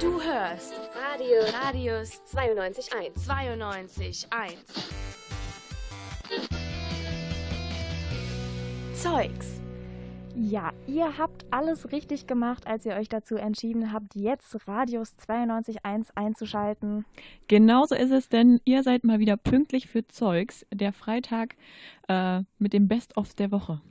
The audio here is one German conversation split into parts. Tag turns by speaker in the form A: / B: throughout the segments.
A: Du hörst
B: Radio
A: Radius
B: 92.1.
A: 92.1.
C: Zeugs. Ja, ihr habt alles richtig gemacht, als ihr euch dazu entschieden habt, jetzt Radius 92.1 einzuschalten.
D: Genauso ist es, denn ihr seid mal wieder pünktlich für Zeugs, der Freitag äh, mit dem Best-of der Woche.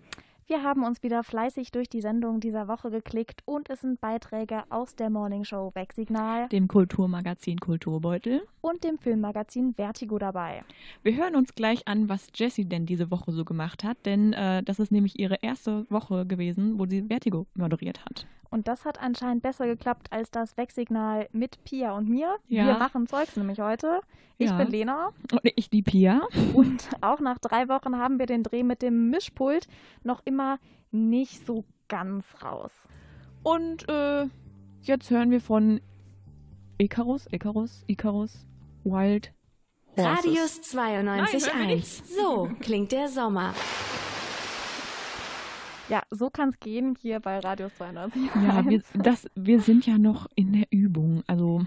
C: Wir haben uns wieder fleißig durch die Sendung dieser Woche geklickt und es sind Beiträge aus der Morning Show Wegsignal
D: Dem Kulturmagazin Kulturbeutel.
C: und dem Filmmagazin Vertigo dabei.
D: Wir hören uns gleich an, was Jessie denn diese Woche so gemacht hat, denn äh, das ist nämlich ihre erste Woche gewesen, wo sie Vertigo moderiert hat.
C: Und das hat anscheinend besser geklappt als das Wegsignal mit Pia und mir.
D: Ja.
C: Wir machen Zeugs nämlich heute. Ich
D: Ja.
C: bin Lena
D: Und ich, die Pia.
C: und auch nach drei Wochen haben wir den Dreh mit dem Mischpult noch immer nicht so ganz raus.
D: Und äh, jetzt hören wir von Icarus, Icarus, Icarus, Wild Horses.
A: Radius
D: Nein, hören wir
A: 92.1. So klingt der Sommer.
C: Ja, so kann es gehen hier bei Radio 92.
D: Ja, wir, das, wir sind ja noch in der Übung. Also,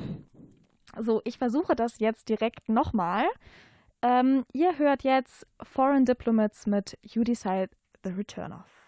C: So, ich versuche das jetzt direkt nochmal. Ähm, ihr hört jetzt Foreign Diplomats mit You Decide the Return of.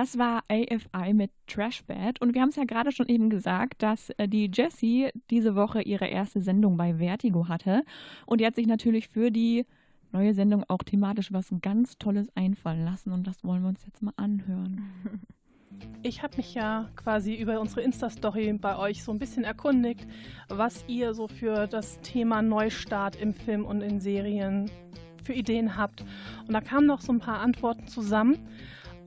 D: Das war AFI mit Trashbad. Und wir haben es ja gerade schon eben gesagt, dass äh, die Jessie diese Woche ihre erste Sendung bei Vertigo hatte. Und die hat sich natürlich für die neue Sendung auch thematisch was ganz Tolles einfallen lassen. Und das wollen wir uns jetzt mal anhören.
B: Ich habe mich ja quasi über unsere Insta-Story bei euch so ein bisschen erkundigt, was ihr so für das Thema Neustart im Film und in Serien für Ideen habt. Und da kamen noch so ein paar Antworten zusammen.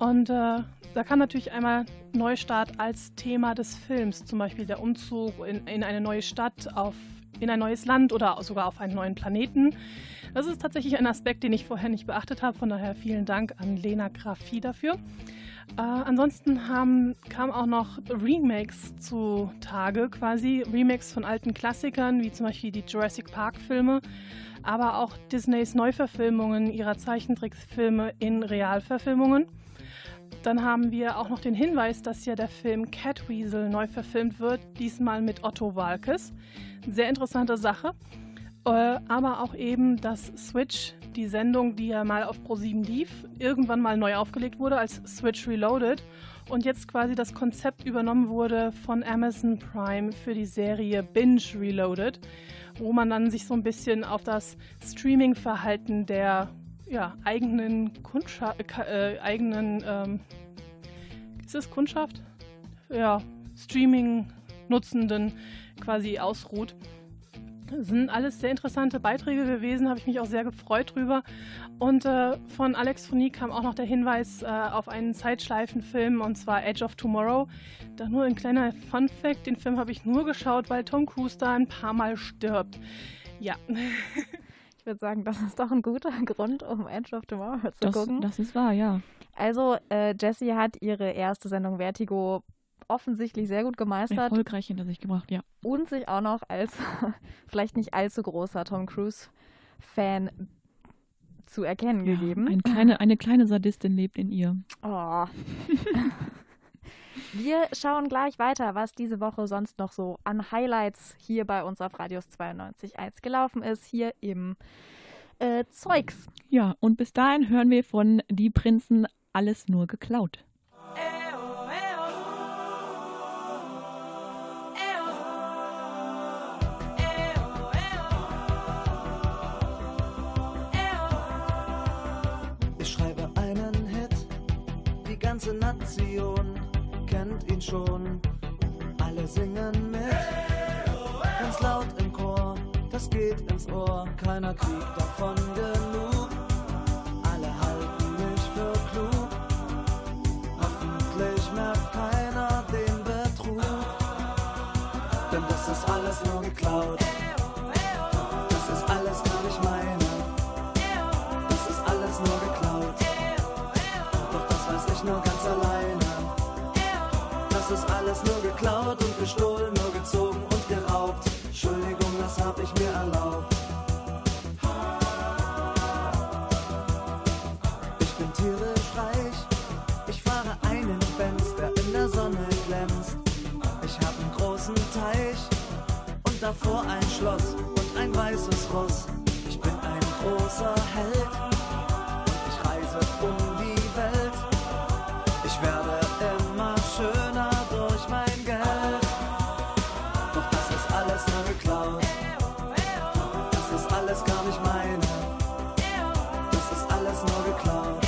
B: Und äh, da kam natürlich einmal Neustart als Thema des Films, zum Beispiel der Umzug in, in eine neue Stadt, auf, in ein neues Land oder sogar auf einen neuen Planeten. Das ist tatsächlich ein Aspekt, den ich vorher nicht beachtet habe. Von daher vielen Dank an Lena Grafie dafür. Äh, ansonsten haben, kamen auch noch Remakes zutage, quasi Remakes von alten Klassikern, wie zum Beispiel die Jurassic Park-Filme, aber auch Disneys Neuverfilmungen ihrer Zeichentricksfilme in Realverfilmungen. Dann haben wir auch noch den Hinweis, dass ja der Film Catweasel neu verfilmt wird, diesmal mit Otto Walkes. Sehr interessante Sache. Äh, aber auch eben, dass Switch, die Sendung, die ja mal auf Pro7 lief, irgendwann mal neu aufgelegt wurde als Switch Reloaded und jetzt quasi das Konzept übernommen wurde von Amazon Prime für die Serie Binge Reloaded, wo man dann sich so ein bisschen auf das Streaming-Verhalten der ja, eigenen Kundschaft, äh, eigenen, ähm, ist es Kundschaft? Ja, Streaming-Nutzenden quasi ausruht. Das sind alles sehr interessante Beiträge gewesen, habe ich mich auch sehr gefreut drüber. Und äh, von Alex Foni kam auch noch der Hinweis äh, auf einen Zeitschleifenfilm und zwar Edge of Tomorrow. Da nur ein kleiner Fun Fact: Den Film habe ich nur geschaut, weil Tom Cruise da ein paar Mal stirbt. Ja.
C: Ich würde sagen, das ist doch ein guter Grund, um Edge of Tomorrow zu
D: Das,
C: gucken.
D: das ist wahr, ja.
C: Also, äh, Jessie hat ihre erste Sendung Vertigo offensichtlich sehr gut gemeistert
D: Erfolgreich hinter sich gebracht, ja.
C: und sich auch noch als vielleicht nicht allzu großer Tom Cruise-Fan zu erkennen
D: ja
C: gegeben.
D: ein kleine, eine kleine Sadistin lebt in ihr.
C: Oh. Wir schauen gleich weiter, was diese Woche sonst noch so an Highlights hier bei uns auf Radius 92.1 gelaufen ist, hier im äh, Zeugs.
D: Ja, und bis dahin hören wir von Die Prinzen alles nur geklaut.
E: Ich schreibe einen Hit, die ganze Nation kennt ihn schon. Alle singen mit, ganz laut im Chor, das geht ins Ohr, keiner kriegt davon genug. Alle halten mich für klug, hoffentlich merkt keiner den Betrug. Denn das ist alles nur geklaut, davor ein Schloss und ein weißes Ross. Ich bin ein großer Held und ich reise um die Welt. Ich werde immer schöner durch mein Geld. Doch das ist alles nur geklaut. Das ist alles gar nicht meine. Das ist alles nur geklaut.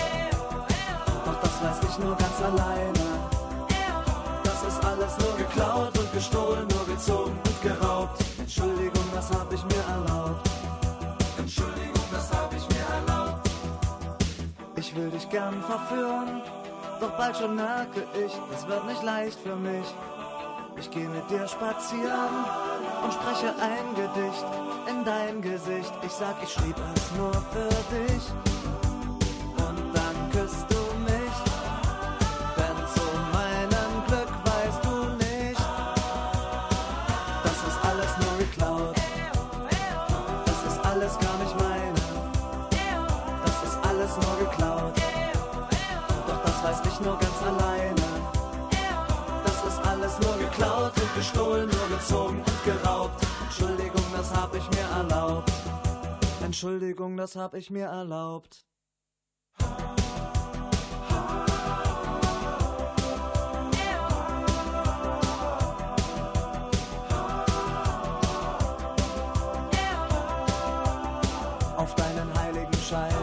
E: Doch das weiß ich nur ganz alleine. Das ist alles nur geklaut und gestohlen, nur gezogen und geraubt. Entschuldigung, das hab ich mir erlaubt. Entschuldigung, das hab ich mir erlaubt. Ich will dich gern verführen, doch bald schon merke ich, es wird nicht leicht für mich. Ich gehe mit dir spazieren und spreche ein Gedicht in dein Gesicht. Ich sag, ich schrieb es nur für dich. betrogen und geraubt. Entschuldigung, das hab ich mir erlaubt. Entschuldigung, das hab ich mir erlaubt.
F: Auf deinen heiligen Schein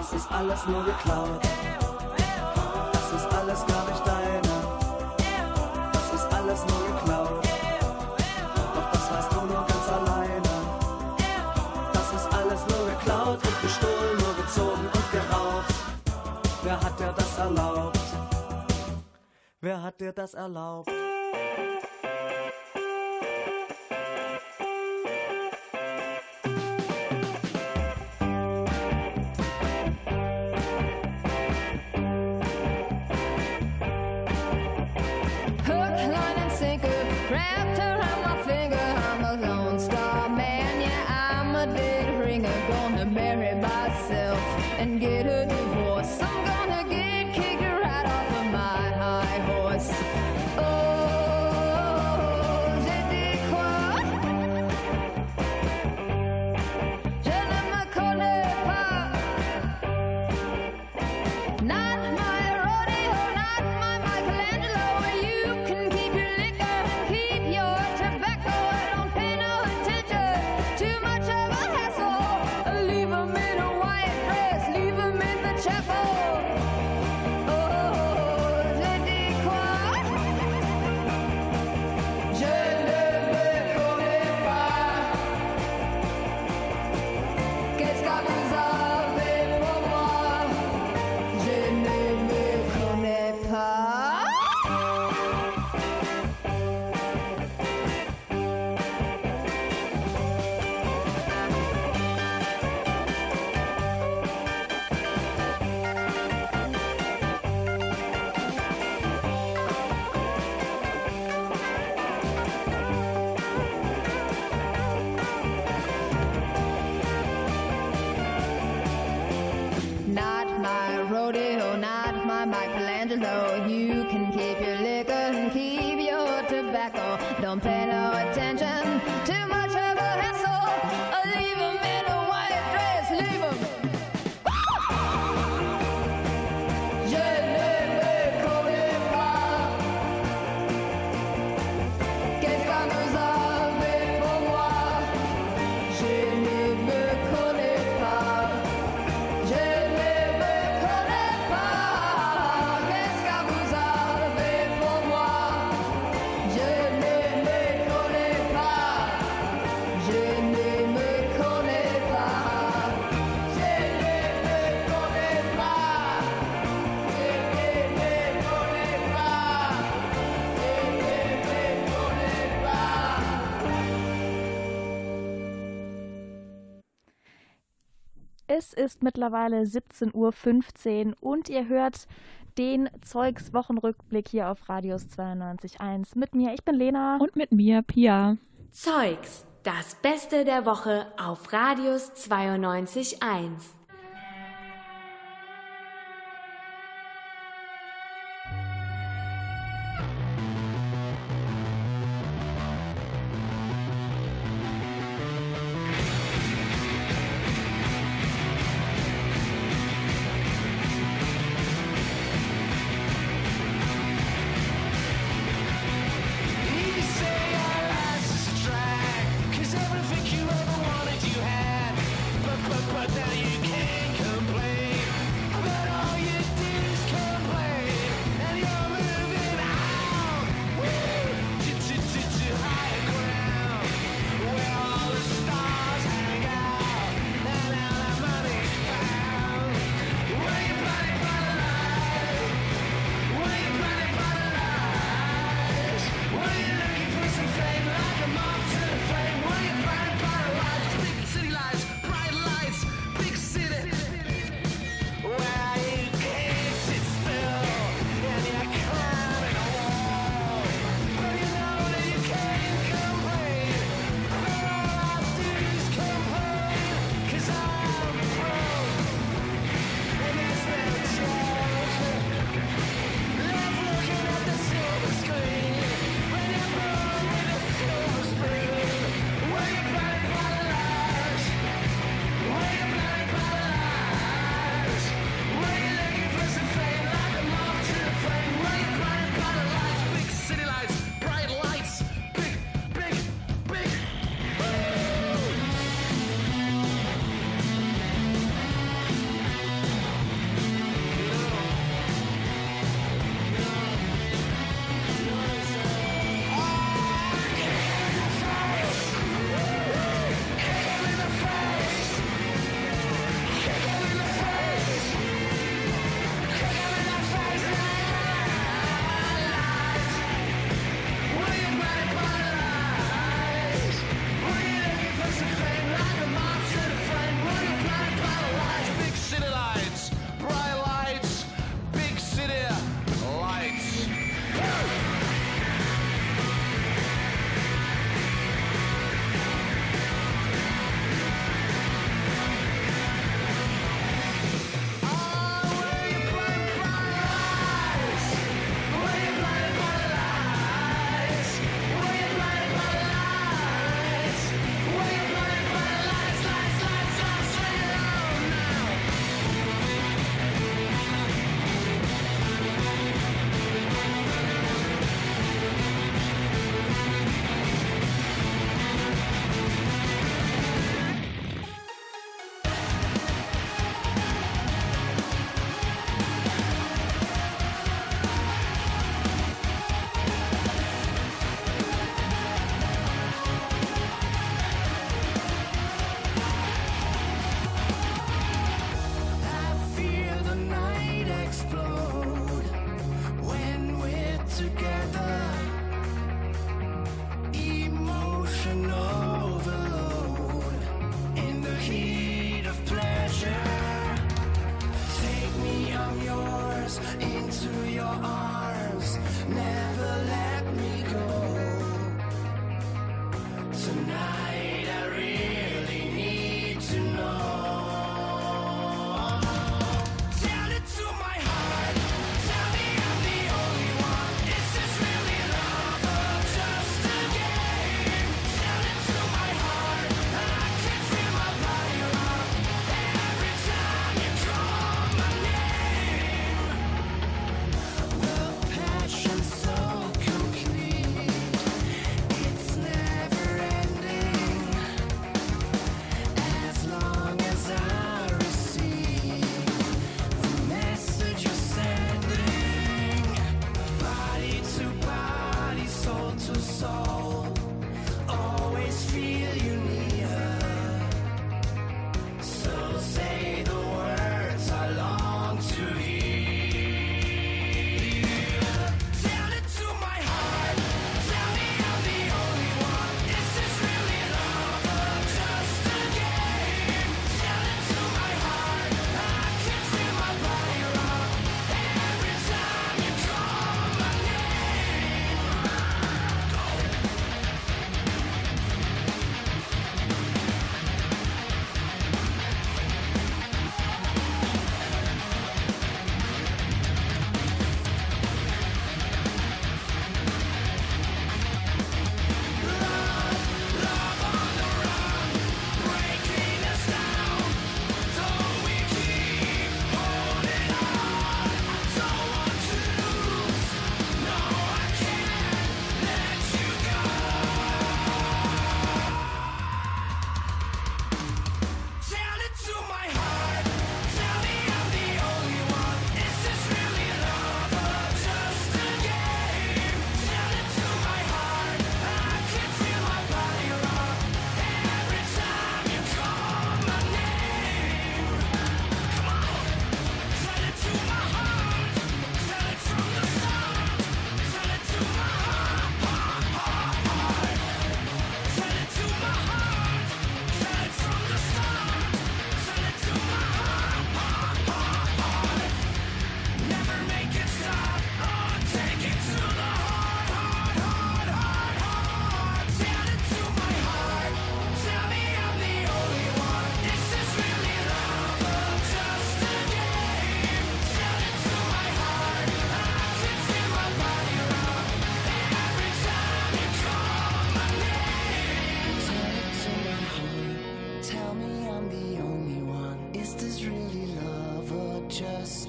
F: das ist alles nur geklaut. Das ist alles gar nicht deine. Das ist alles nur geklaut. Doch das weißt du nur ganz alleine. Das ist alles nur geklaut und gestohlen, nur gezogen und geraucht. Wer hat dir das erlaubt? Wer hat dir das erlaubt?
C: ist mittlerweile 17.15 Uhr und ihr hört den Zeugs Wochenrückblick hier auf Radius 92.1 mit mir. Ich bin Lena.
D: Und mit mir, Pia.
G: Zeugs, das Beste der Woche auf Radius 92.1.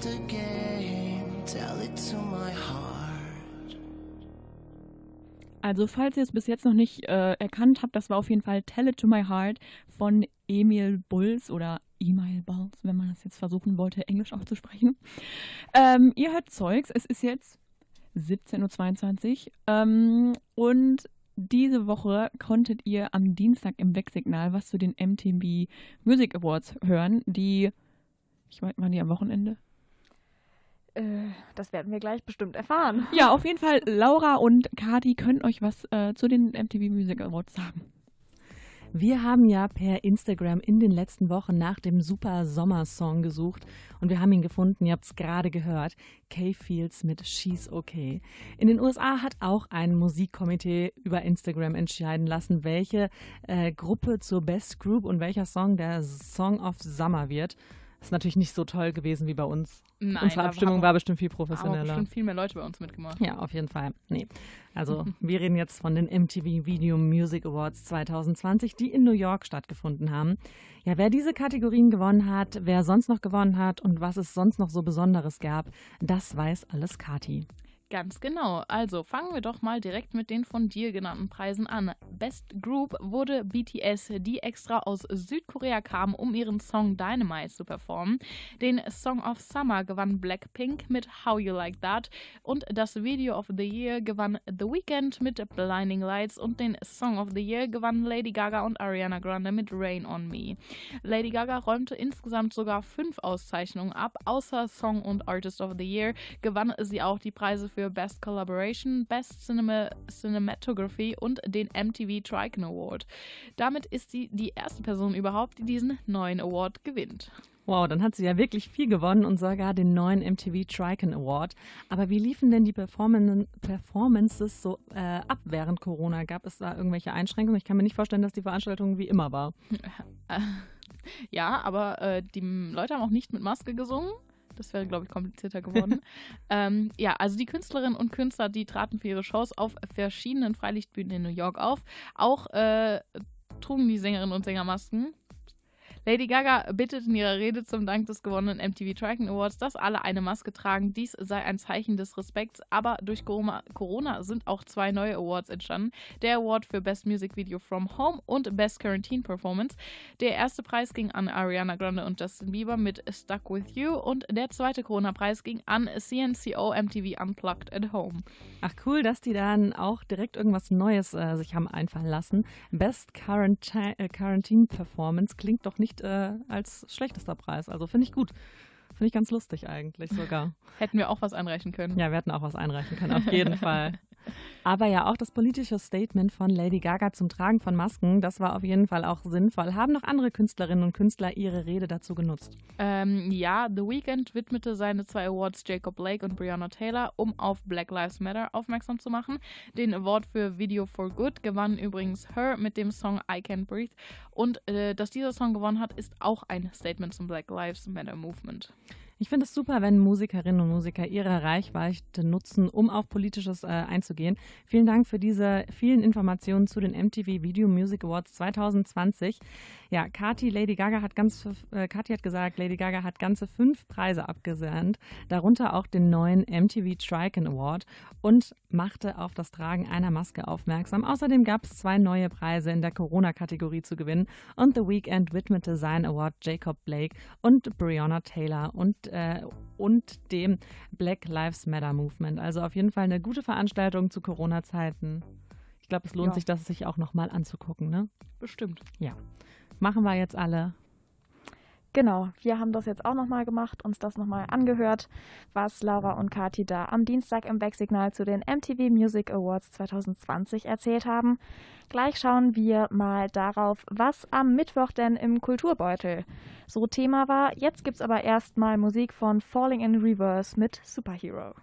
H: just a game. Tell it to my heart.
D: Also, falls ihr es bis jetzt noch nicht äh, erkannt habt, das war auf jeden Fall Tell It to My Heart von Emil Bulls oder Email Bulls, wenn man das jetzt versuchen wollte, Englisch auszusprechen. Ähm, ihr hört Zeugs, es ist jetzt 17.22 Uhr ähm, und diese Woche konntet ihr am Dienstag im Wegsignal was zu den MTV Music Awards hören, die, ich meine, waren die am Wochenende?
C: Äh, das werden wir gleich bestimmt erfahren.
D: Ja, auf jeden Fall, Laura und Kati können euch was äh, zu den MTV Music Awards sagen.
I: Wir haben ja per Instagram in den letzten Wochen nach dem super Sommersong gesucht und wir haben ihn gefunden, ihr habt es gerade gehört, Kay Fields mit She's Okay. In den USA hat auch ein Musikkomitee über Instagram entscheiden lassen, welche äh, Gruppe zur Best Group und welcher Song der Song of Summer wird. Das ist natürlich nicht so toll gewesen wie bei uns.
J: Nein,
I: Unsere Abstimmung
J: haben-
I: war bestimmt viel
J: Aber
I: professioneller.
J: bestimmt viel mehr Leute bei uns mitgemacht.
I: Ja, auf jeden Fall. Nee. Also, wir reden jetzt von den MTV Video Music Awards 2020, die in New York stattgefunden haben. Ja, wer diese Kategorien gewonnen hat, wer sonst noch gewonnen hat und was es sonst noch so Besonderes gab, das weiß alles Kati.
J: Ganz genau. Also fangen wir doch mal direkt mit den von dir genannten Preisen an. Best Group wurde BTS, die extra aus Südkorea kamen, um ihren Song Dynamite zu performen. Den Song of Summer gewann Blackpink mit How You Like That und das Video of the Year gewann The Weeknd mit Blinding Lights und den Song of the Year gewann Lady Gaga und Ariana Grande mit Rain on Me. Lady Gaga räumte insgesamt sogar fünf Auszeichnungen ab. Außer Song und Artist of the Year gewann sie auch die Preise für Best Collaboration, Best Cinema Cinematography und den MTV Triton Award. Damit ist sie die erste Person überhaupt, die diesen neuen Award gewinnt.
I: Wow, dann hat sie ja wirklich viel gewonnen und sogar den neuen MTV Tricon Award. Aber wie liefen denn die Performan Performances so äh, ab während Corona? Gab es da irgendwelche Einschränkungen? Ich kann mir nicht vorstellen, dass die Veranstaltung wie immer war.
J: Ja, aber äh, die Leute haben auch nicht mit Maske gesungen. Das wäre, glaube ich, komplizierter geworden. ähm, ja, also die Künstlerinnen und Künstler, die traten für ihre Shows auf verschiedenen Freilichtbühnen in New York auf. Auch äh, trugen die Sängerinnen und Sänger Masken. Lady Gaga bittet in ihrer Rede zum Dank des gewonnenen MTV Tracking Awards, dass alle eine Maske tragen. Dies sei ein Zeichen des Respekts, aber durch Corona sind auch zwei neue Awards entstanden. Der Award für Best Music Video from Home und Best Quarantine Performance. Der erste Preis ging an Ariana Grande und Justin Bieber mit Stuck With You und der zweite Corona-Preis ging an CNCO MTV Unplugged at Home.
I: Ach cool, dass die dann auch direkt irgendwas Neues äh, sich haben einfallen lassen. Best Quaranti äh, Quarantine Performance klingt doch nicht äh, als schlechtester Preis. Also finde ich gut. Finde ich ganz lustig eigentlich sogar.
J: Hätten wir auch was einreichen können.
I: Ja, wir hätten auch was einreichen können, auf jeden Fall. Aber ja, auch das politische Statement von Lady Gaga zum Tragen von Masken, das war auf jeden Fall auch sinnvoll. Haben noch andere Künstlerinnen und Künstler ihre Rede dazu genutzt?
J: Ähm, ja, The Weeknd widmete seine zwei Awards Jacob Blake und Breonna Taylor, um auf Black Lives Matter aufmerksam zu machen. Den Award für Video for Good gewann übrigens Her mit dem Song I Can't Breathe. Und äh, dass dieser Song gewonnen hat, ist auch ein Statement zum Black Lives Matter Movement.
I: Ich finde es super, wenn Musikerinnen und Musiker ihre Reichweite nutzen, um auf Politisches äh, einzugehen. Vielen Dank für diese vielen Informationen zu den MTV Video Music Awards 2020. Ja, Kati, Lady Gaga hat ganz, äh, Kati hat gesagt, Lady Gaga hat ganze fünf Preise abgesandt, darunter auch den neuen MTV Tricon Award und machte auf das Tragen einer Maske aufmerksam. Außerdem gab es zwei neue Preise in der Corona-Kategorie zu gewinnen und The Weeknd widmete seinen Award Jacob Blake und Breonna Taylor und, äh, und dem Black Lives Matter Movement. Also auf jeden Fall eine gute Veranstaltung zu Corona-Zeiten. Ich glaube, es lohnt
J: Ja.
I: sich, das sich auch nochmal anzugucken, ne?
J: Bestimmt.
I: Ja. Machen wir jetzt alle.
C: Genau, wir haben das jetzt auch nochmal gemacht, uns das nochmal angehört, was Laura und Kati da am Dienstag im Wegsignal zu den MTV Music Awards 2020 erzählt haben. Gleich schauen wir mal darauf, was am Mittwoch denn im Kulturbeutel so Thema war. Jetzt gibt's aber erstmal Musik von Falling in Reverse mit Superhero.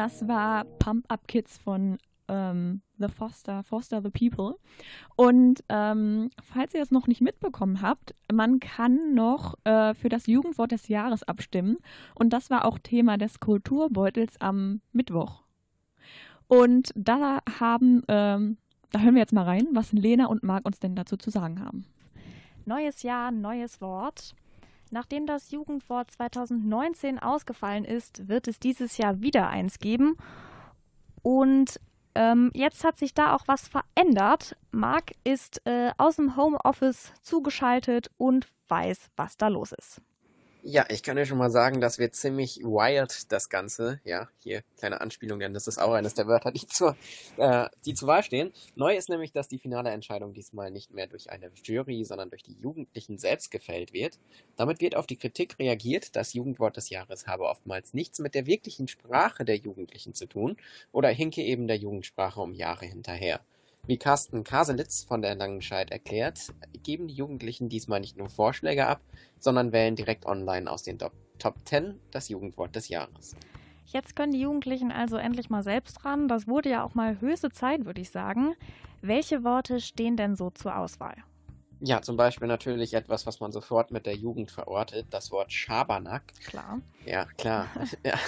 D: Das war Pump Up Kids von ähm, The Foster, Foster the People. Und ähm, falls ihr es noch nicht mitbekommen habt, man kann noch äh, für das Jugendwort des Jahres abstimmen. Und das war auch Thema des Kulturbeutels am Mittwoch. Und da haben, ähm, da hören wir jetzt mal rein, was Lena und Marc uns denn dazu zu sagen haben.
C: Neues Jahr, neues Wort. Nachdem das Jugendwort 2019 ausgefallen ist, wird es dieses Jahr wieder eins geben. Und ähm, jetzt hat sich da auch was verändert. Marc ist äh, aus dem Homeoffice zugeschaltet und weiß, was da los ist.
K: Ja, ich kann ja schon mal sagen, das wird ziemlich wild, das Ganze. Ja, hier kleine Anspielung, denn das ist auch eines der Wörter, die zur, äh, die zur Wahl stehen. Neu ist nämlich, dass die finale Entscheidung diesmal nicht mehr durch eine Jury, sondern durch die Jugendlichen selbst gefällt wird. Damit wird auf die Kritik reagiert, das Jugendwort des Jahres habe oftmals nichts mit der wirklichen Sprache der Jugendlichen zu tun oder hinke eben der Jugendsprache um Jahre hinterher. Wie Carsten Kaselitz von der Langenscheid erklärt, geben die Jugendlichen diesmal nicht nur Vorschläge ab, sondern wählen direkt online aus den Top Top 10 das Jugendwort des Jahres.
C: Jetzt können die Jugendlichen also endlich mal selbst ran. Das wurde ja auch mal höchste Zeit, würde ich sagen. Welche Worte stehen denn so zur Auswahl?
K: Ja, zum Beispiel natürlich etwas, was man sofort mit der Jugend verortet, das Wort Schabernack.
C: Klar.
K: Ja, klar. ja.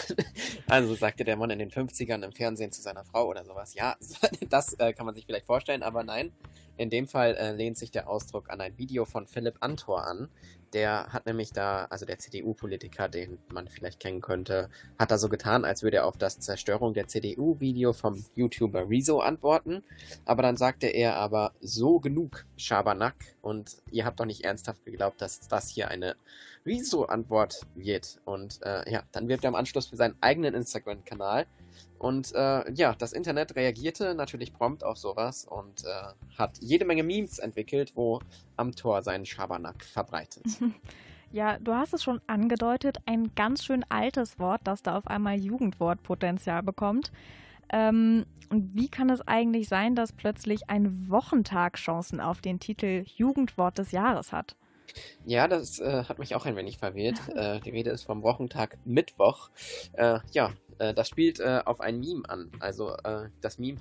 K: Also sagte der Mann in den 50ern im Fernsehen zu seiner Frau oder sowas. Ja, das äh, kann man sich vielleicht vorstellen, aber nein. In dem Fall äh, lehnt sich der Ausdruck an ein Video von Philipp Antor an. Der hat nämlich da, also der CDU-Politiker, den man vielleicht kennen könnte, hat da so getan, als würde er auf das Zerstörung der CDU-Video vom YouTuber Rezo antworten. Aber dann sagte er aber so genug Schabernack und ihr habt doch nicht ernsthaft geglaubt, dass das hier eine Rezo-Antwort wird. Und äh, ja, dann wirbt er im Anschluss für seinen eigenen Instagram-Kanal. Und äh, ja, das Internet reagierte natürlich prompt auf sowas und äh, hat jede Menge Memes entwickelt, wo am Tor seinen Schabernack verbreitet.
C: Ja, du hast es schon angedeutet, ein ganz schön altes Wort, das da auf einmal Jugendwortpotenzial bekommt. Ähm, und wie kann es eigentlich sein, dass plötzlich ein Wochentag Chancen auf den Titel Jugendwort des Jahres hat?
K: Ja, das äh, hat mich auch ein wenig verwirrt. Äh, die Rede ist vom Wochentag Mittwoch. Äh, ja, äh, das spielt äh, auf ein Meme an. Also äh, das Meme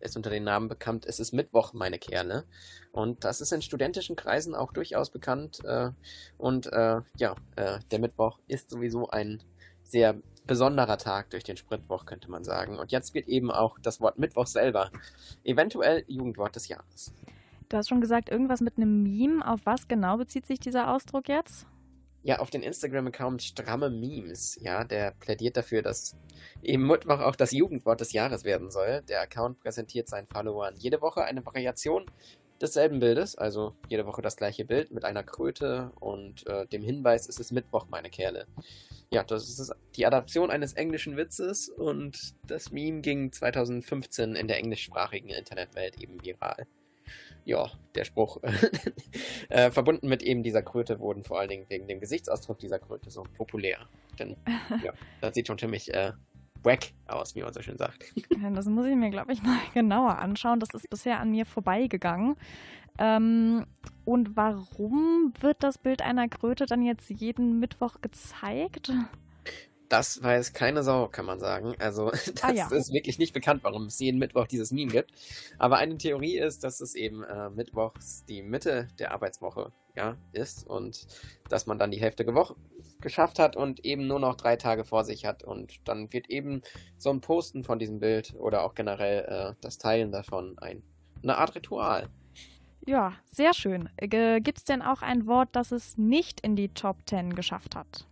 K: ist unter den Namen bekannt, es ist Mittwoch, meine Kerle. Und das ist in studentischen Kreisen auch durchaus bekannt. Äh, und äh, ja, der Mittwoch ist sowieso ein sehr besonderer Tag durch den Spritwoch, könnte man sagen. Und jetzt wird eben auch das Wort Mittwoch selber eventuell Jugendwort des Jahres.
C: Du hast schon gesagt, irgendwas mit einem Meme. Auf was genau bezieht sich dieser Ausdruck jetzt?
K: Ja, auf den Instagram-Account Stramme Memes, ja, der plädiert dafür, dass eben Mittwoch auch das Jugendwort des Jahres werden soll. Der Account präsentiert seinen Followern jede Woche eine Variation desselben Bildes, also jede Woche das gleiche Bild mit einer Kröte und äh, dem Hinweis, es ist Mittwoch, meine Kerle. Ja, das ist die Adaption eines englischen Witzes und das Meme ging 2015 in der englischsprachigen Internetwelt eben viral. Ja, der Spruch, äh, verbunden mit eben dieser Kröte, wurden vor allen Dingen wegen dem Gesichtsausdruck dieser Kröte so populär. Denn, ja, das sieht schon ziemlich äh, wack aus, wie man so schön sagt.
C: Das muss ich mir, glaube ich, mal genauer anschauen. Das ist bisher an mir vorbeigegangen. Ähm, und warum wird das Bild einer Kröte dann jetzt jeden Mittwoch gezeigt?
K: Das weiß keine Sau, kann man sagen. Also, das
C: Ah, ja.
K: ist wirklich nicht bekannt, warum es jeden Mittwoch dieses Meme gibt. Aber eine Theorie ist, dass es eben äh, mittwochs die Mitte der Arbeitswoche ja, ist und dass man dann die Hälfte gewoch geschafft hat und eben nur noch drei Tage vor sich hat. Und dann wird eben so ein Posten von diesem Bild oder auch generell äh, das Teilen davon ein, eine Art Ritual.
C: Ja, sehr schön. Gibt es denn auch ein Wort, das es nicht in die Top 10 geschafft hat?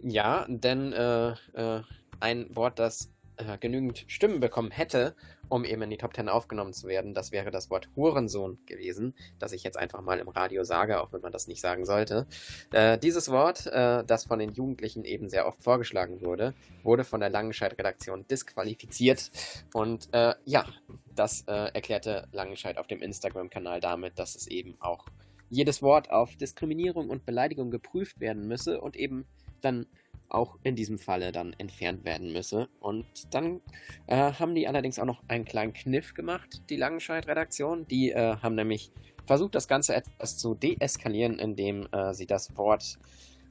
K: Ja, denn äh, äh, ein Wort, das äh, genügend Stimmen bekommen hätte, um eben in die Top 10 aufgenommen zu werden, das wäre das Wort Hurensohn gewesen, das ich jetzt einfach mal im Radio sage, auch wenn man das nicht sagen sollte. Äh, dieses Wort, äh, das von den Jugendlichen eben sehr oft vorgeschlagen wurde, wurde von der Langenscheid-Redaktion disqualifiziert. Und äh, ja, das erklärte Langenscheid auf dem Instagram-Kanal damit, dass es eben auch jedes Wort auf Diskriminierung und Beleidigung geprüft werden müsse und eben dann auch in diesem Falle dann entfernt werden müsse. Und dann äh, haben die allerdings auch noch einen kleinen Kniff gemacht, die Langenscheid-Redaktion. Die äh, haben nämlich versucht, das Ganze etwas zu deeskalieren, indem äh, sie das Wort,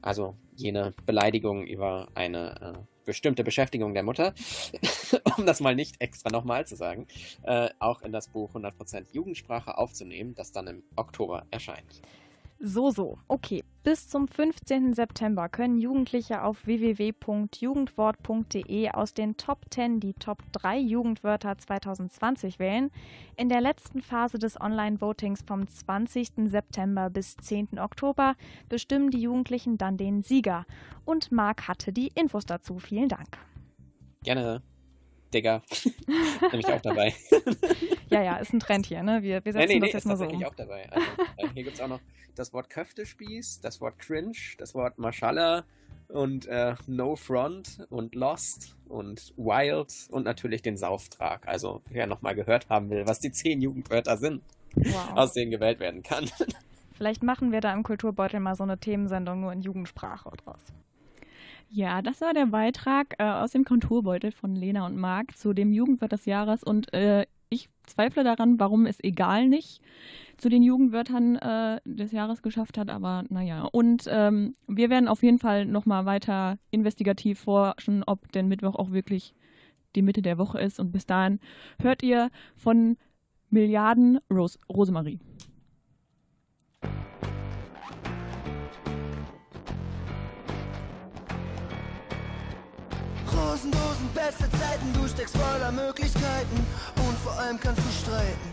K: also jene Beleidigung über eine bestimmte Beschäftigung der Mutter, um das mal nicht extra nochmal zu sagen, äh, auch in das Buch 100% Jugendsprache aufzunehmen, das dann im Oktober erscheint.
C: So, so. Okay. Bis zum 15. September können Jugendliche auf www.jugendwort.de aus den Top 10 die Top 3 Jugendwörter 2020 wählen. In der letzten Phase des Online-Votings vom 20. September bis 10. Oktober bestimmen die Jugendlichen dann den Sieger. Und Marc hatte die Infos dazu. Vielen Dank.
K: Gerne, Digga. Nämlich auch dabei.
C: Ja, ja, ist ein Trend hier, ne? Wir, wir setzen
K: nee, nee, nee,
C: das jetzt
K: ist
C: mal so um.
K: auch dabei. Also, äh, hier gibt es auch noch das Wort Köftespieß, das Wort Cringe, das Wort Mashallah und äh, No Front und Lost und Wild und natürlich den Sauftrag. Also wer nochmal gehört haben will, was die zehn Jugendwörter sind,
C: Wow.
K: aus denen gewählt werden kann.
C: Vielleicht machen wir da im Kulturbeutel mal so eine Themensendung nur in Jugendsprache draus.
D: Ja, das war der Beitrag äh, aus dem Konturbeutel von Lena und Marc zu dem Jugendwort des Jahres. Und äh, ich zweifle daran, warum es egal nicht zu den Jugendwörtern äh, des Jahres geschafft hat. Aber naja, und ähm, wir werden auf jeden Fall nochmal weiter investigativ forschen, ob denn Mittwoch auch wirklich die Mitte der Woche ist. Und bis dahin hört ihr von Milliarden Ros Rosemarie.
L: Rosendosen, beste Zeiten, du steckst voller Möglichkeiten vor allem kannst du streiten.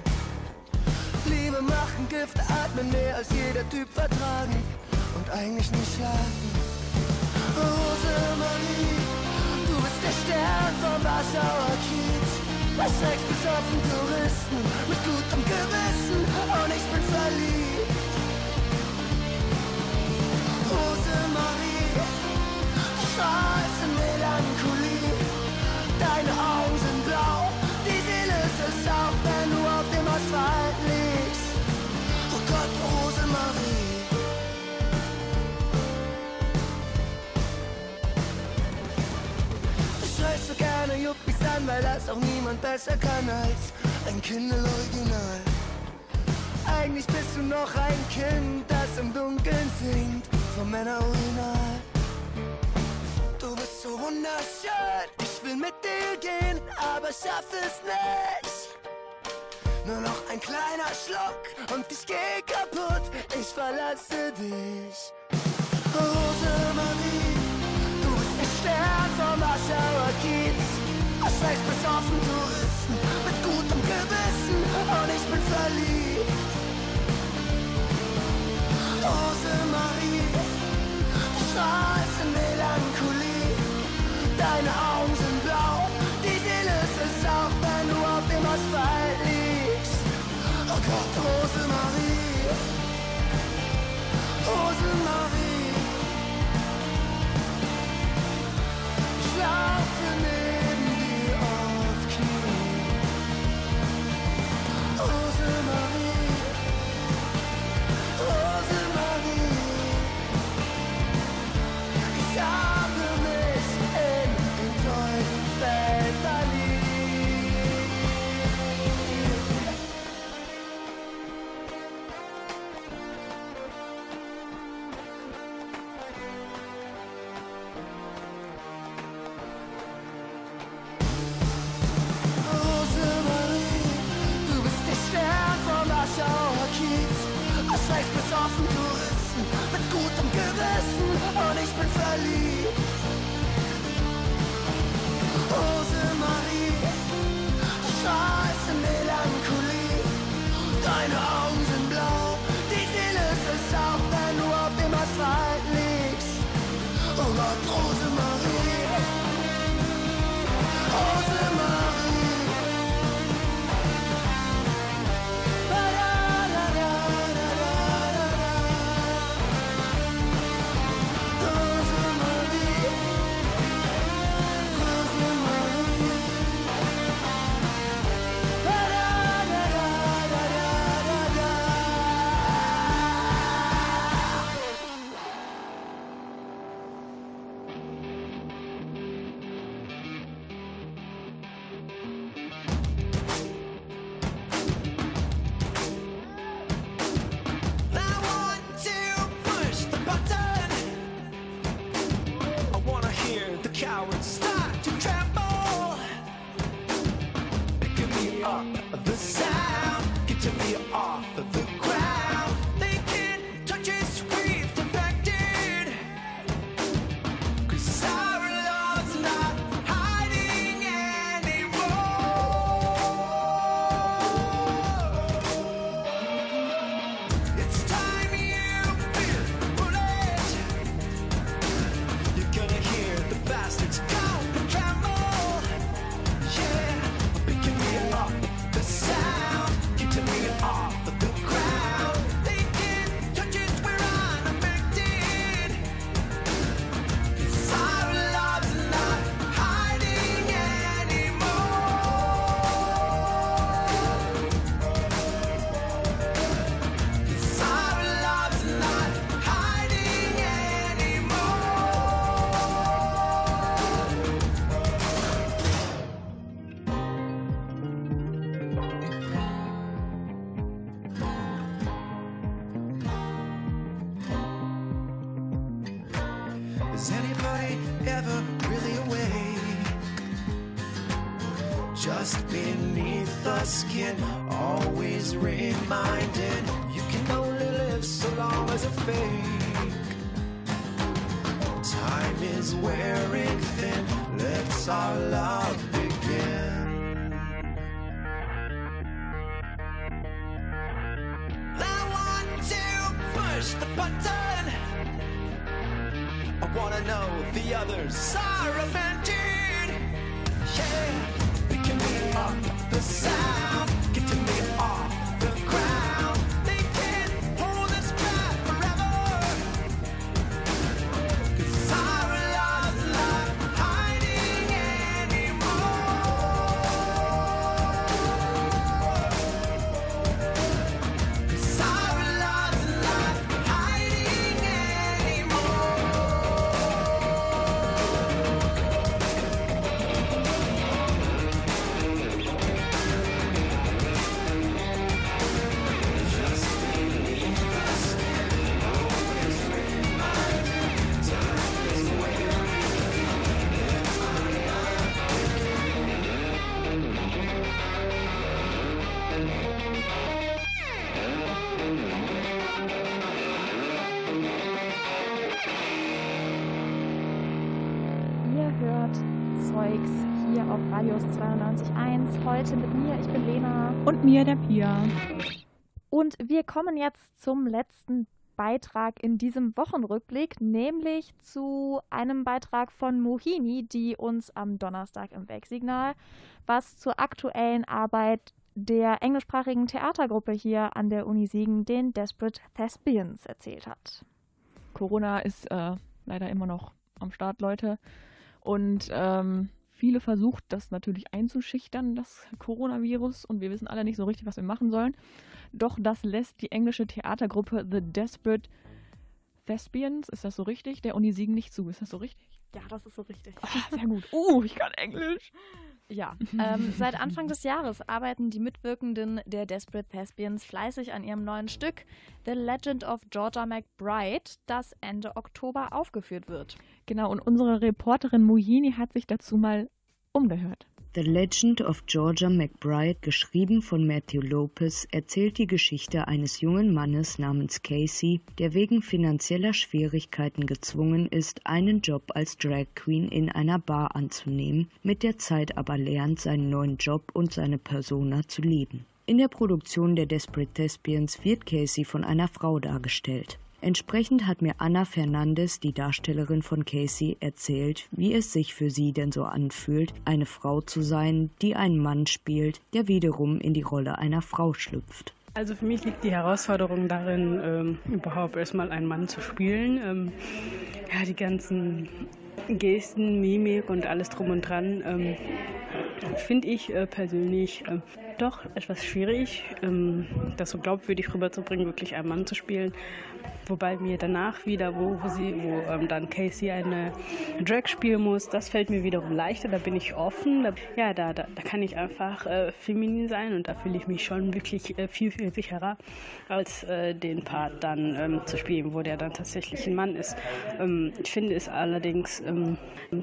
L: Liebe machen, Gift atmen, mehr als jeder Typ vertragen und eigentlich nicht schlafen. Rosemarie, du bist der Stern vom Warschauer Kiez. Was Sex besoffen Touristen mit gutem Gewissen und ich bin verliebt. An, weil das auch niemand besser kann als ein Kindle-Original. Eigentlich bist du noch ein Kind, das im Dunkeln singt vom Männer-Urinal. Du bist so wunderschön, ich will mit dir gehen, aber schaff es nicht. Nur noch ein kleiner Schluck und ich geh kaputt, ich verlasse dich. Rosemarie, du bist der Stern vom Warschauer Aussteigst besoffen Touristen mit gutem Gewissen und ich bin verliebt. Rosemarie, du strahlst in Melancholie. Deine Augen sind blau, die Seele ist es auch, wenn du auf dem Asphalt liegst. Oh Gott, Rosemarie, Rosemarie. Ich laufe neben Rosemarie, Rosemarie. Touristen mit gutem Gewissen und ich bin verliebt.
C: Wir kommen jetzt zum letzten Beitrag in diesem Wochenrückblick, nämlich zu einem Beitrag von Mohini, die uns am Donnerstag im Wegsignal was zur aktuellen Arbeit der englischsprachigen Theatergruppe hier an der Uni Siegen, den Desperate Thespians, erzählt hat.
D: Corona ist äh, leider immer noch am Start, Leute. Und ähm, viele versucht das natürlich einzuschüchtern, das Coronavirus. Und wir wissen alle nicht so richtig, was wir machen sollen. Doch das lässt die englische Theatergruppe The Desperate Thespians, ist das so richtig, der Uni Siegen nicht zu. Ist das so richtig?
C: Ja, das ist so richtig.
D: Ah, sehr gut. Uh, ich kann Englisch.
C: Ja, ähm, seit Anfang des Jahres arbeiten die Mitwirkenden der Desperate Thespians fleißig an ihrem neuen Stück The Legend of Georgia McBride, das Ende Oktober aufgeführt wird.
D: Genau, und unsere Reporterin Mohini hat sich dazu mal umgehört.
M: The Legend of Georgia McBride, geschrieben von Matthew Lopez, erzählt die Geschichte eines jungen Mannes namens Casey, der wegen finanzieller Schwierigkeiten gezwungen ist, einen Job als Drag Queen in einer Bar anzunehmen, mit der Zeit aber lernt, seinen neuen Job und seine Persona zu lieben. In der Produktion der Desperate Thespians wird Casey von einer Frau dargestellt. Entsprechend hat mir Anna Fernandes, die Darstellerin von Casey, erzählt, wie es sich für sie denn so anfühlt, eine Frau zu sein, die einen Mann spielt, der wiederum in die Rolle einer Frau schlüpft.
N: Also für mich liegt die Herausforderung darin, ähm, überhaupt erstmal einen Mann zu spielen. Ähm, ja, die ganzen Gesten, Mimik und alles drum und dran ähm, finde ich äh, persönlich äh, doch etwas schwierig, ähm, das so glaubwürdig rüberzubringen, wirklich einen Mann zu spielen. Wobei mir danach wieder, wo, wo, sie, wo ähm, dann Casey eine Drag spielen muss, das fällt mir wiederum leichter, da bin ich offen. Ja, da, da, da kann ich einfach äh, feminin sein und da fühle ich mich schon wirklich äh, viel, viel sicherer, als äh, den Part dann ähm, zu spielen, wo der dann tatsächlich ein Mann ist. Ähm, ich finde es allerdings, ähm,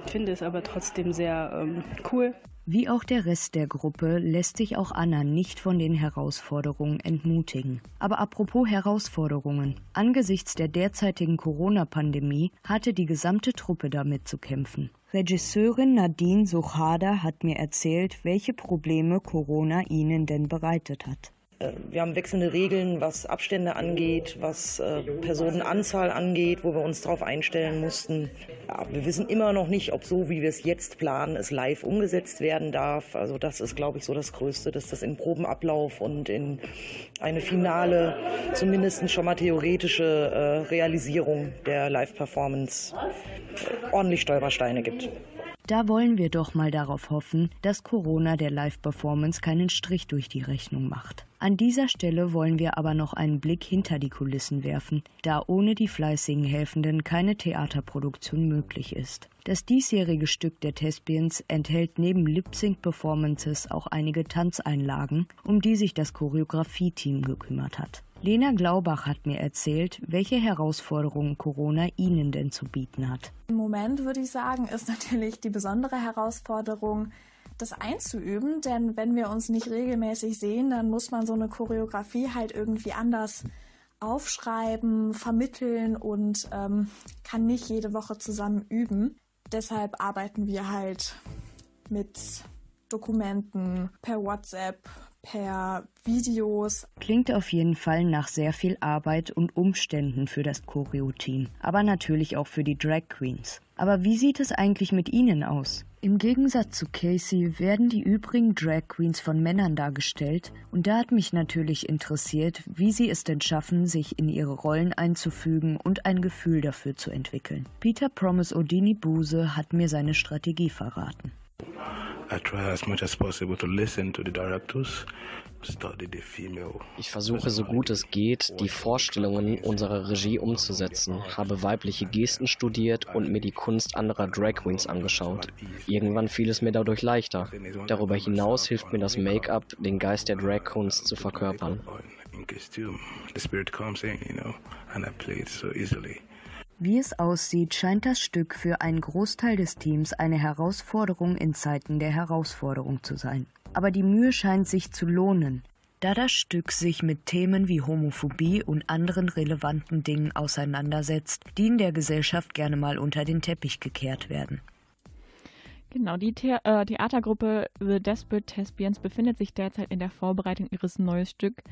N: finde es aber trotzdem sehr ähm, cool,
M: Wie auch der Rest der Gruppe lässt sich auch Anna nicht von den Herausforderungen entmutigen. Aber apropos Herausforderungen. Angesichts der derzeitigen Corona-Pandemie hatte die gesamte Truppe damit zu kämpfen. Regisseurin Nadine Suchada hat mir erzählt, welche Probleme Corona ihnen denn bereitet hat.
O: Äh, Wir haben wechselnde Regeln, was Abstände angeht, was äh, Personenanzahl angeht, wo wir uns darauf einstellen mussten. Ja, wir wissen immer noch nicht, ob so, wie wir es jetzt planen, es live umgesetzt werden darf. Also das ist, glaube ich, so das Größte, dass das in Probenablauf und in eine finale, zumindest schon mal theoretische äh, Realisierung der Live-Performance ordentlich Stolpersteine gibt.
M: Da wollen wir doch mal darauf hoffen, dass Corona der Live-Performance keinen Strich durch die Rechnung macht. An dieser Stelle wollen wir aber noch einen Blick hinter die Kulissen werfen, da ohne die fleißigen Helfenden keine Theaterproduktion möglich ist. Das diesjährige Stück der Thespians enthält neben Lip-Sync-Performances auch einige Tanzeinlagen, um die sich das Choreografie-Team gekümmert hat. Lena Glaubach hat mir erzählt, welche Herausforderungen Corona ihnen denn zu bieten hat.
P: Im Moment würde ich sagen, ist natürlich die besondere Herausforderung, das einzuüben, denn wenn wir uns nicht regelmäßig sehen, dann muss man so eine Choreografie halt irgendwie anders aufschreiben, vermitteln und ähm, kann nicht jede Woche zusammen üben. Deshalb arbeiten wir halt mit Dokumenten per WhatsApp, per Videos.
M: Klingt auf jeden Fall nach sehr viel Arbeit und Umständen für das Choreo-Team, aber natürlich auch für die Drag Queens. Aber wie sieht es eigentlich mit ihnen aus? Im Gegensatz zu Casey werden die übrigen Drag Queens von Männern dargestellt und da hat mich natürlich interessiert, wie sie es denn schaffen, sich in ihre Rollen einzufügen und ein Gefühl dafür zu entwickeln. Peter Promise Odini Buse hat mir seine Strategie verraten.
Q: Ich versuche so gut es geht, die Vorstellungen unserer Regie umzusetzen, habe weibliche Gesten studiert und mir die Kunst anderer Drag Queens angeschaut. Irgendwann fiel es mir dadurch leichter. Darüber hinaus hilft mir das Make-up, den Geist der Drag Kunst zu verkörpern.
R: In costume, the spirit comes in, you know, and I play it so easily.
M: Wie es aussieht, scheint das Stück für einen Großteil des Teams eine Herausforderung in Zeiten der Herausforderung zu sein. Aber die Mühe scheint sich zu lohnen, da das Stück sich mit Themen wie Homophobie und anderen relevanten Dingen auseinandersetzt, die in der Gesellschaft gerne mal unter den Teppich gekehrt werden.
D: Genau, die The äh, Theatergruppe The Desperate Thespians befindet sich derzeit in der Vorbereitung ihres neuen Stück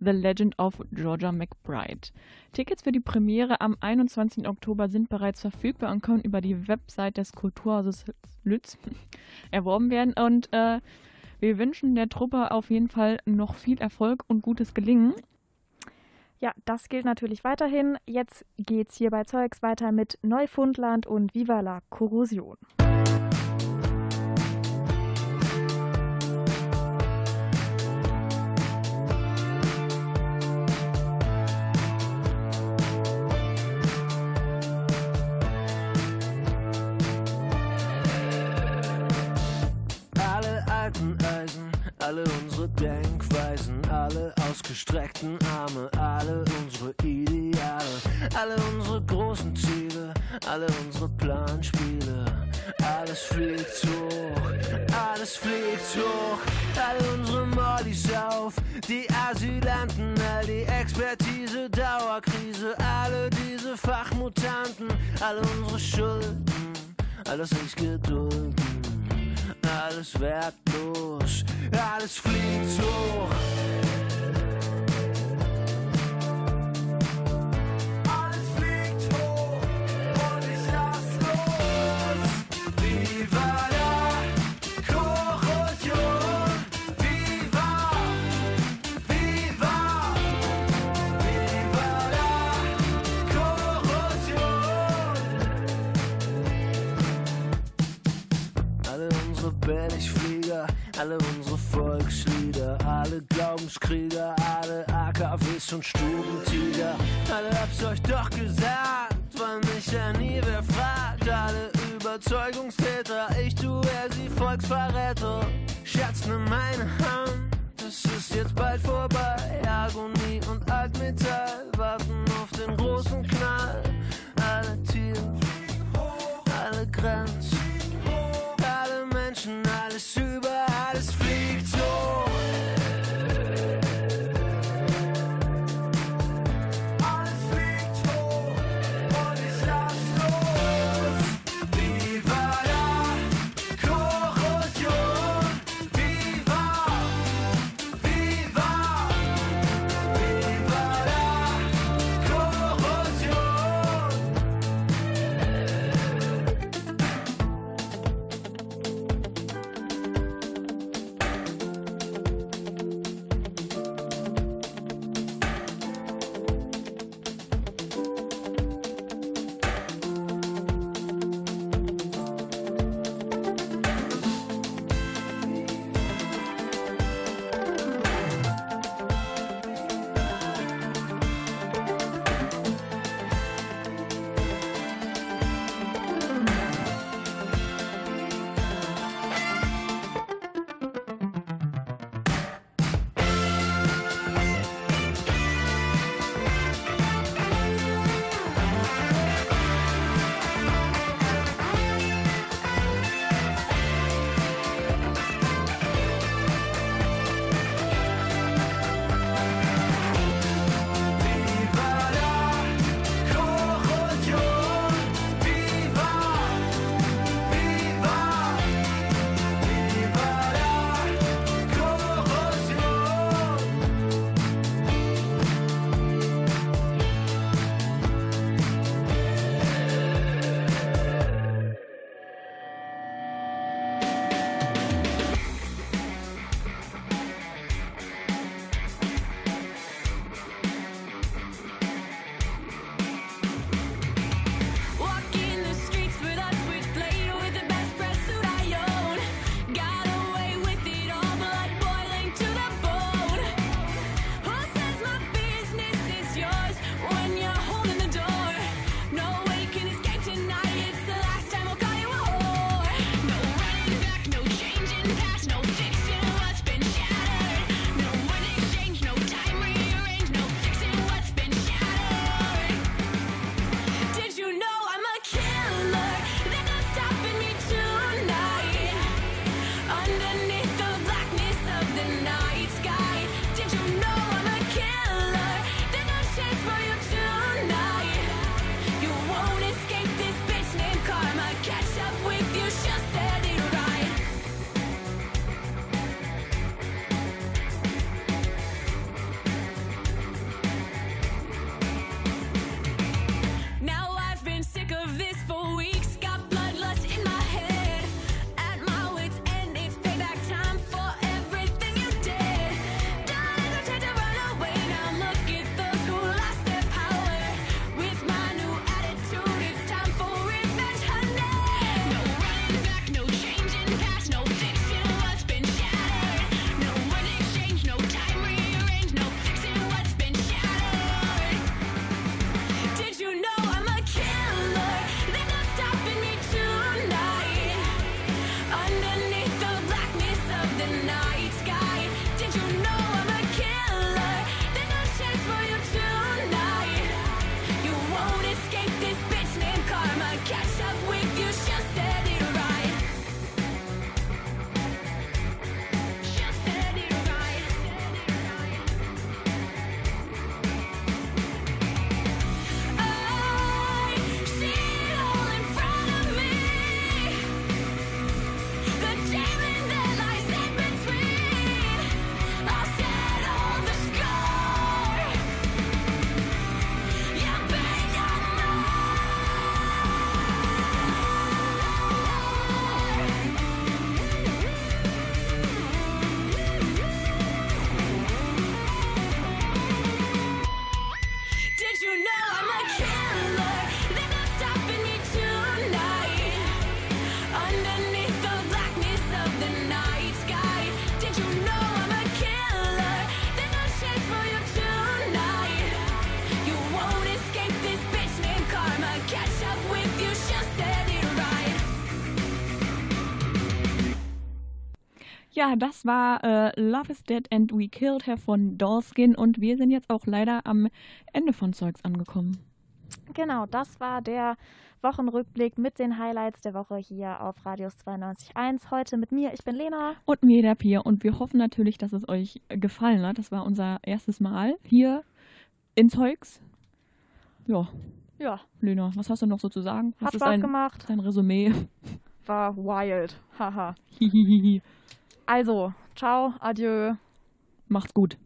D: The Legend of Georgia McBride. Tickets für die Premiere am 21. Oktober sind bereits verfügbar und können über die Website des Kulturhauses Lütz erworben werden. Und äh, wir wünschen der Truppe auf jeden Fall noch viel Erfolg und gutes Gelingen.
C: Ja, das gilt natürlich weiterhin. Jetzt geht's hier bei Zeugs weiter mit Neufundland und Viva la Korrosion.
S: Ausgestreckten Arme, alle unsere Ideale, alle unsere großen Ziele, alle unsere Planspiele. Alles fliegt hoch, alles fliegt hoch, alle unsere Mollys auf, die Asylanten, all die Expertise, Dauerkrise, alle diese Fachmutanten, alle unsere Schulden, alles nicht gedulden alles wertlos, alles fliegt hoch. Unsere Billigflieger, alle unsere Volkslieder, alle Glaubenskrieger, alle AKWs und Stubentiger. Alle hab's euch doch gesagt, weil mich ja nie wer fragt. Alle Überzeugungstäter, ich tu er sie Volksverräter. Schatz, nimm meine Hand, es ist jetzt bald vorbei. Agonie und Altmetall warten auf den großen Knall. Alle Tiere, alle Grenzen.
D: Ja, das war äh, Love is Dead and We Killed Her von Dollskin und wir sind jetzt auch leider am Ende von Zeugs angekommen.
C: Genau, das war der Wochenrückblick mit den Highlights der Woche hier auf Radius 92.1. Heute mit mir, ich bin Lena.
D: Und mir, der Pia. Und wir hoffen natürlich, dass es euch gefallen hat. Das war unser erstes Mal hier in Zeugs. Ja.
C: Ja.
D: Lena, was hast du noch so zu sagen? Was
C: Hat
D: ist
C: Spaß
D: dein,
C: gemacht.
D: Dein Resümee.
C: War wild. Haha. Also, ciao, adieu.
D: Macht's gut.